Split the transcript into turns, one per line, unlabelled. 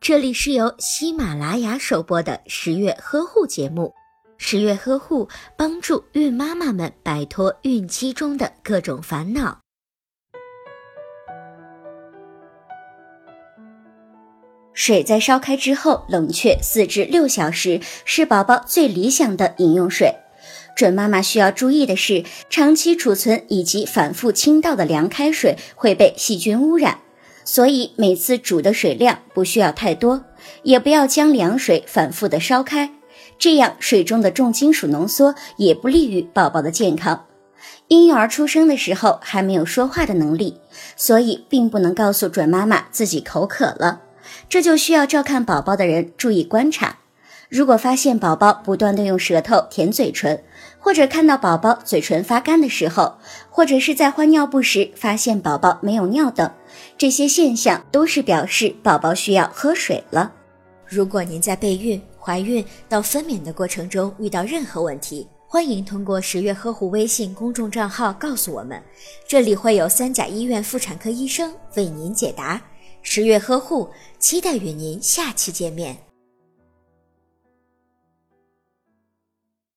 这里是由喜马拉雅首播的十月呵护节目。十月呵护帮助孕妈妈们摆脱孕期中的各种烦恼。水在烧开之后冷却四至六小时，是宝宝最理想的饮用水。准妈妈需要注意的是，长期储存以及反复倾倒的凉开水会被细菌污染。所以每次煮的水量不需要太多，也不要将凉水反复的烧开，这样水中的重金属浓缩也不利于宝宝的健康。婴幼儿出生的时候还没有说话的能力，所以并不能告诉准妈妈自己口渴了，这就需要照看宝宝的人注意观察。如果发现宝宝不断的用舌头舔嘴唇，或者看到宝宝嘴唇发干的时候，或者是在换尿布时发现宝宝没有尿等，这些现象都是表示宝宝需要喝水了。如果您在备孕、怀孕到分娩的过程中遇到任何问题，欢迎通过十月呵护微信公众账号告诉我们，这里会有三甲医院妇产科医生为您解答。十月呵护，期待与您下期见面。